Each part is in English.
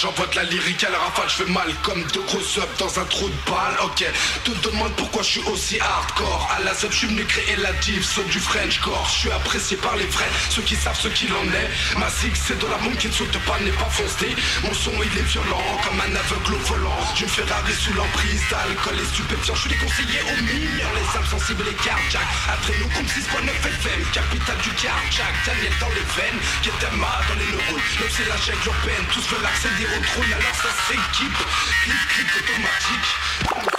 j'envoie de la lyrique à la rafale, je fais mal comme deux gros subs dans un trou de balle, ok. Te demande pourquoi je suis aussi hardcore. À la sub, je suis venu créer la div, sauf du Frenchcore Je suis apprécié par les vrais, ceux qui savent ce qu'il en est. Ma zig c'est de la bombe qui ne saute pas, n'est pas foncé. Mon son il est violent, comme un aveugle au volant. J'ai une Ferrari sous l'emprise d'alcool et stupéfiants. Je suis déconseillé aux mineurs, les âmes sensibles et cardiaques. Après nous comme 6.9 FM, capitale du cardiaque. Daniel dans les veines, Ketama dans les neurones. Même c'est la jungle urbaine, tous veulent accéder retrouille à l'assassin équipe, clic clic automatique.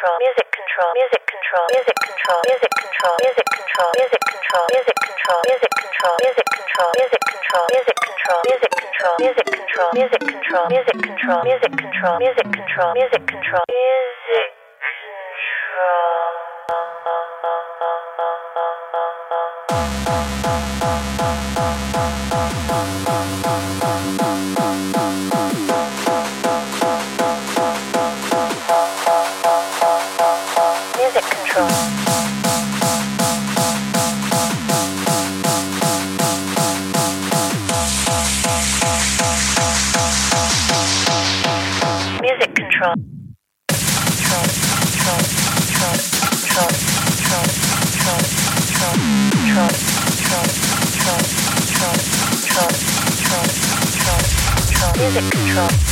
Music control, music control, music control, music control, music control, music control, music control, music control, music control, music control, music control, music control, music control, music control, music control, music control, music control, music control, music control, music Music control, music control.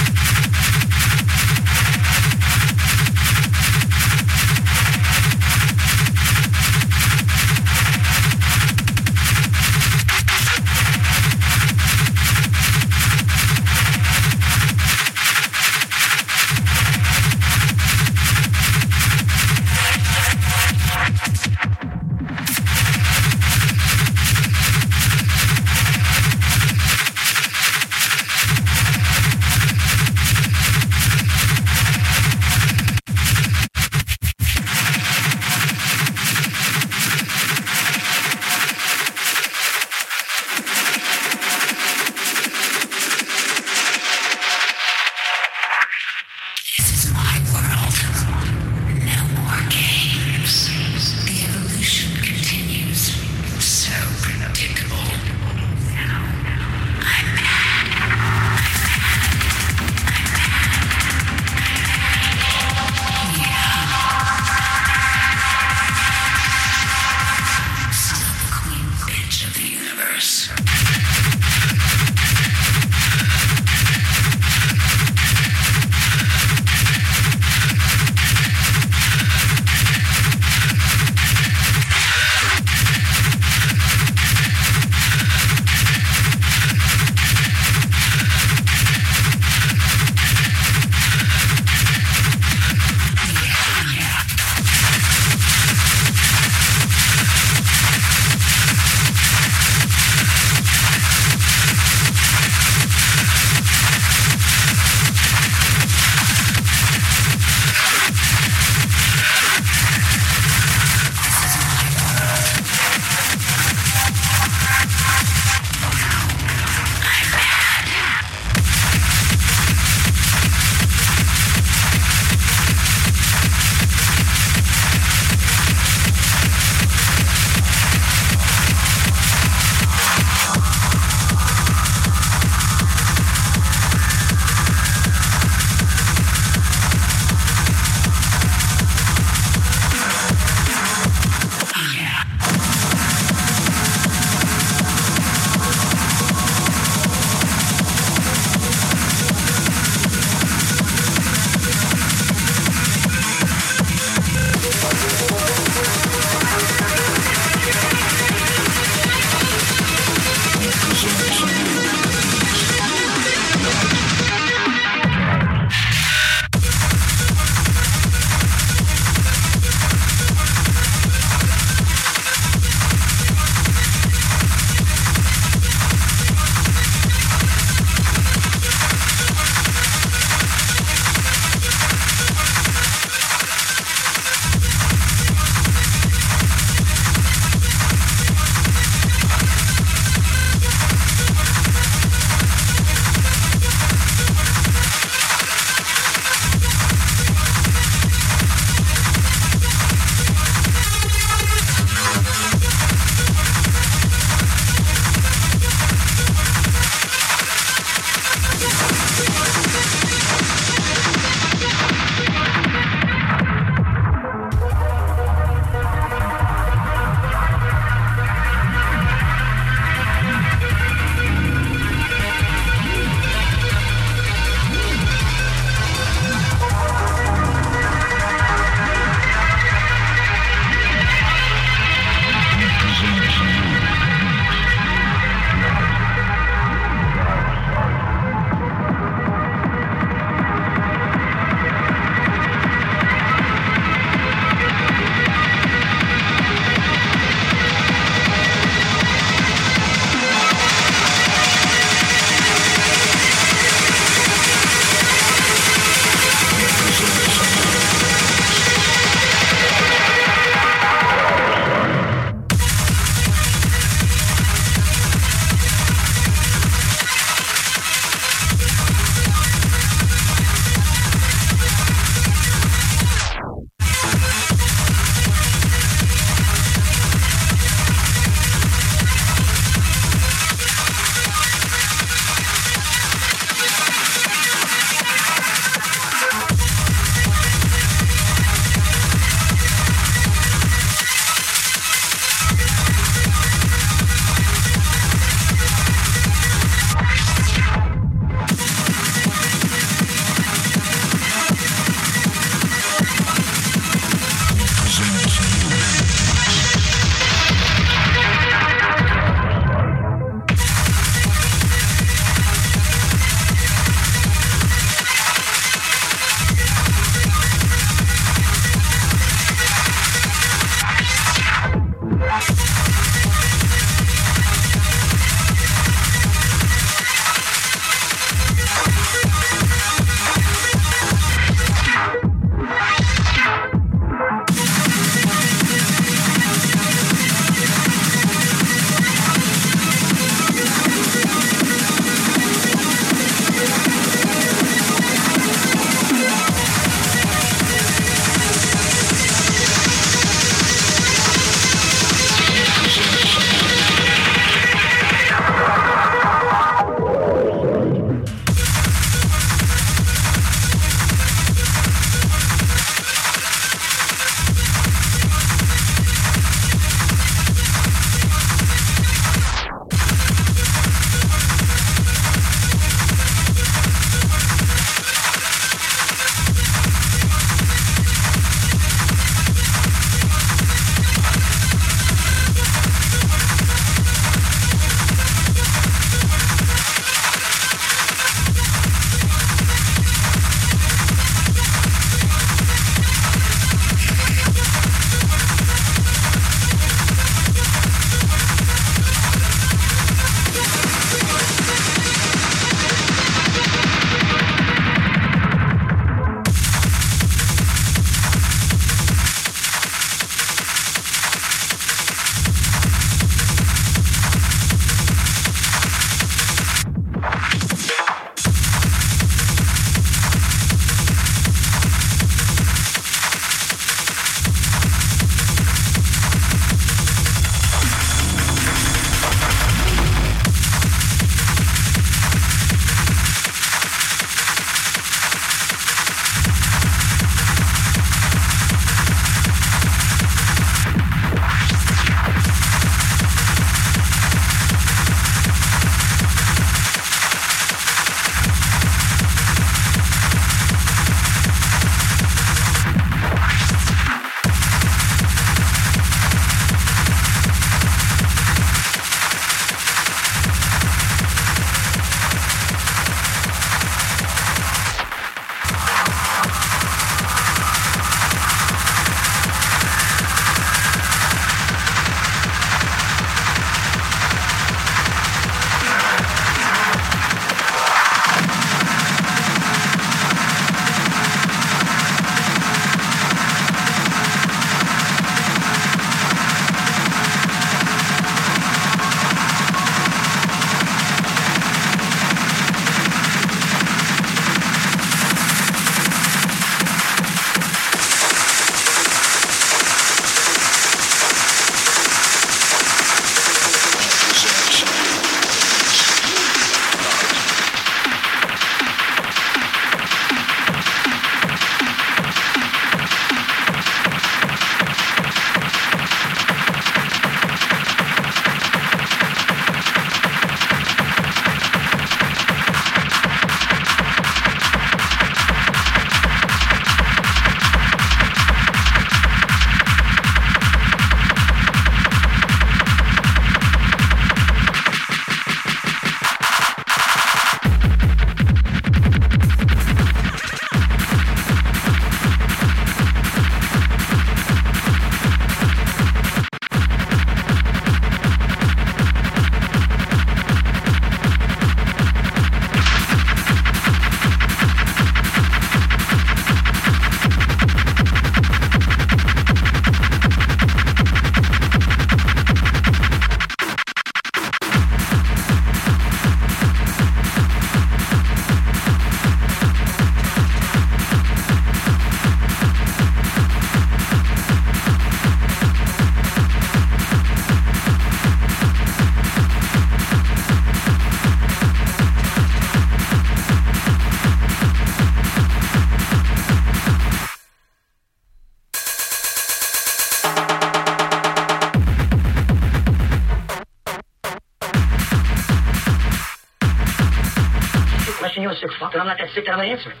come like a sick on an instrument.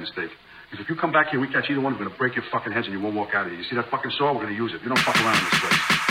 Mistake. Because if you come back here, we catch either one, we're gonna break your fucking heads and you won't walk out of here. You see that fucking saw? We're gonna use it. You don't fuck around in this place.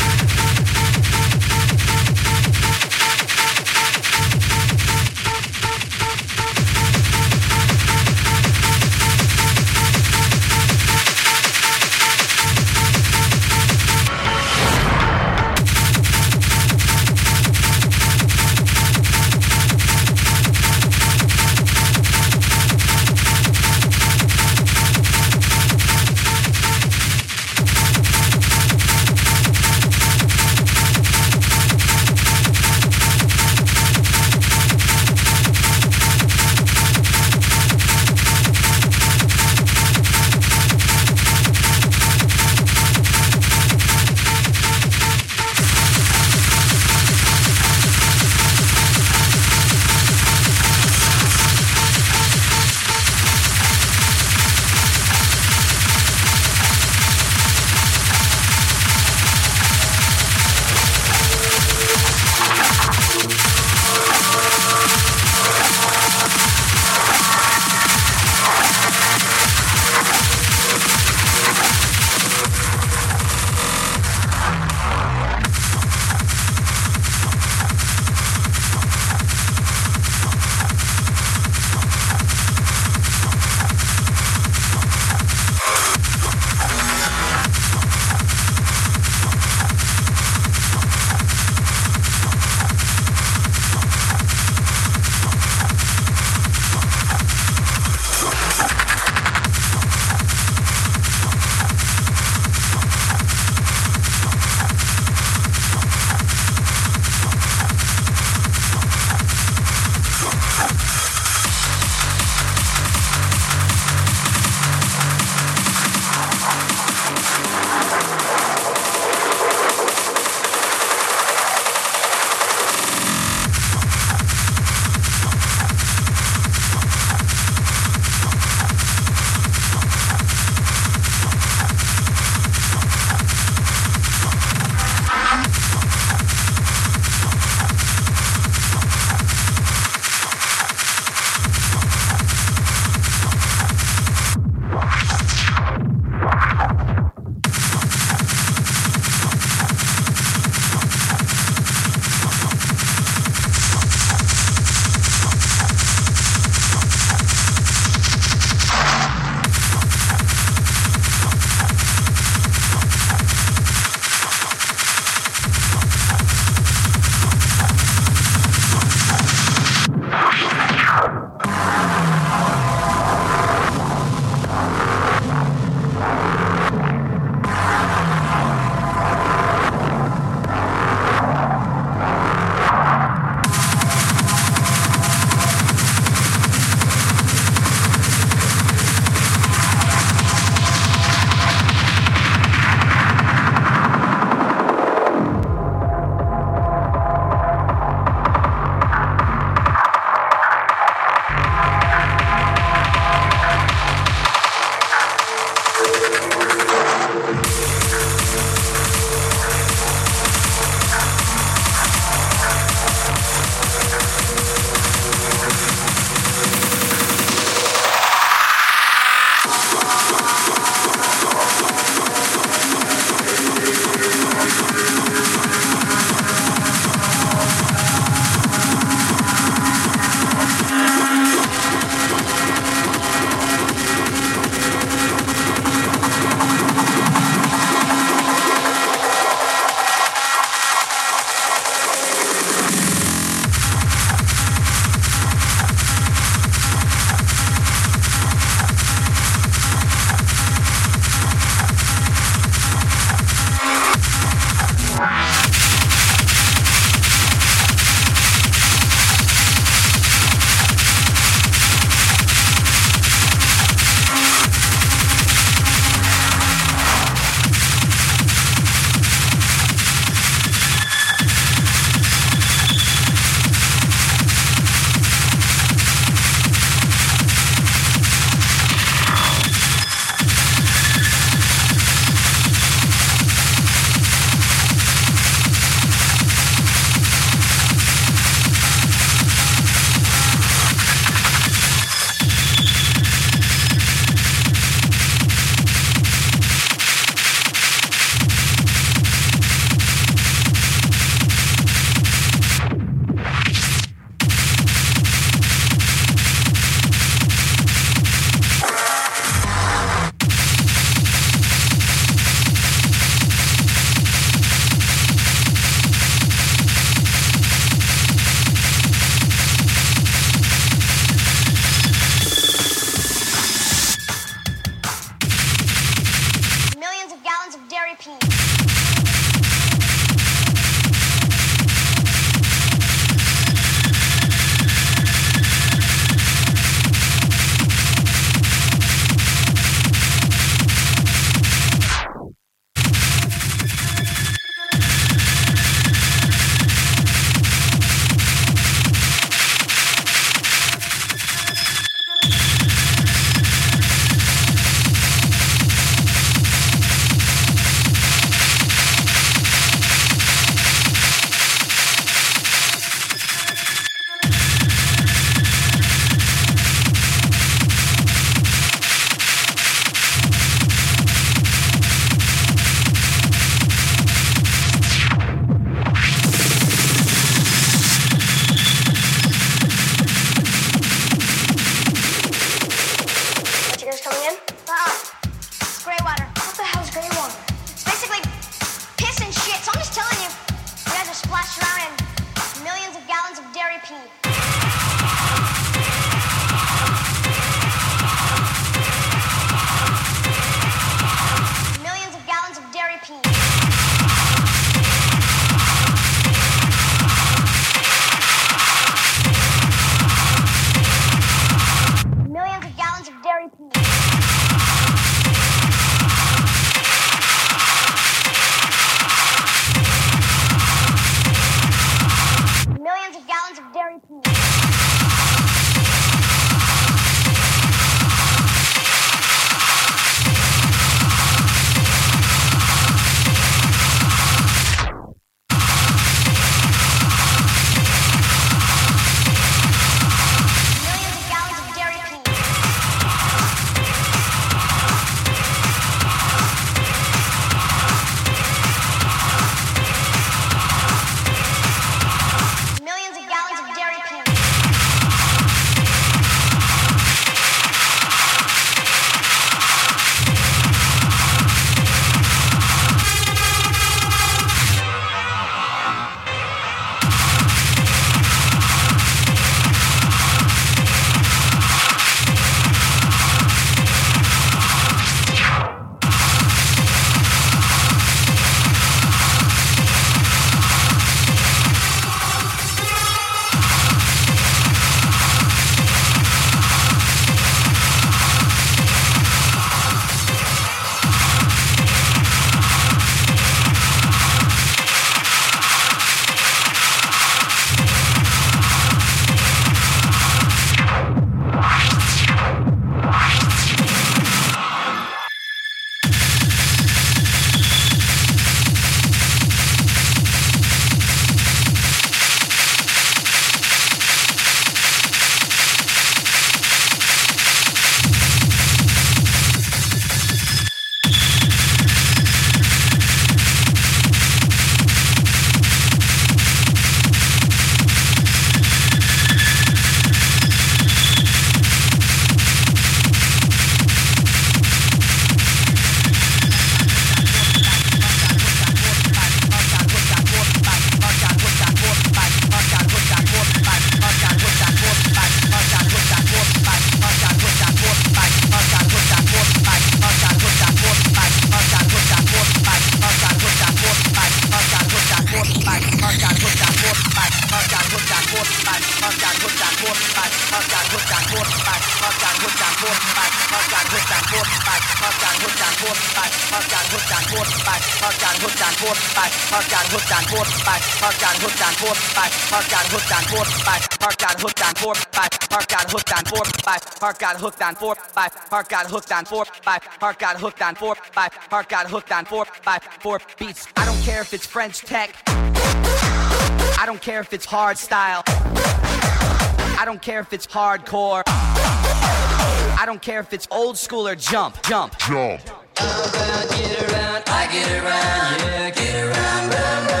heart got hooked on four five heart got hooked on four five heart got hooked on four five heart got hooked on four five four beats. I don't care if it's french tech. I don't care if it's hard style. I don't care if it's hardcore. I don't care if it's old school or jump jump. Jump. About get around, I get around, yeah, get around, round, round.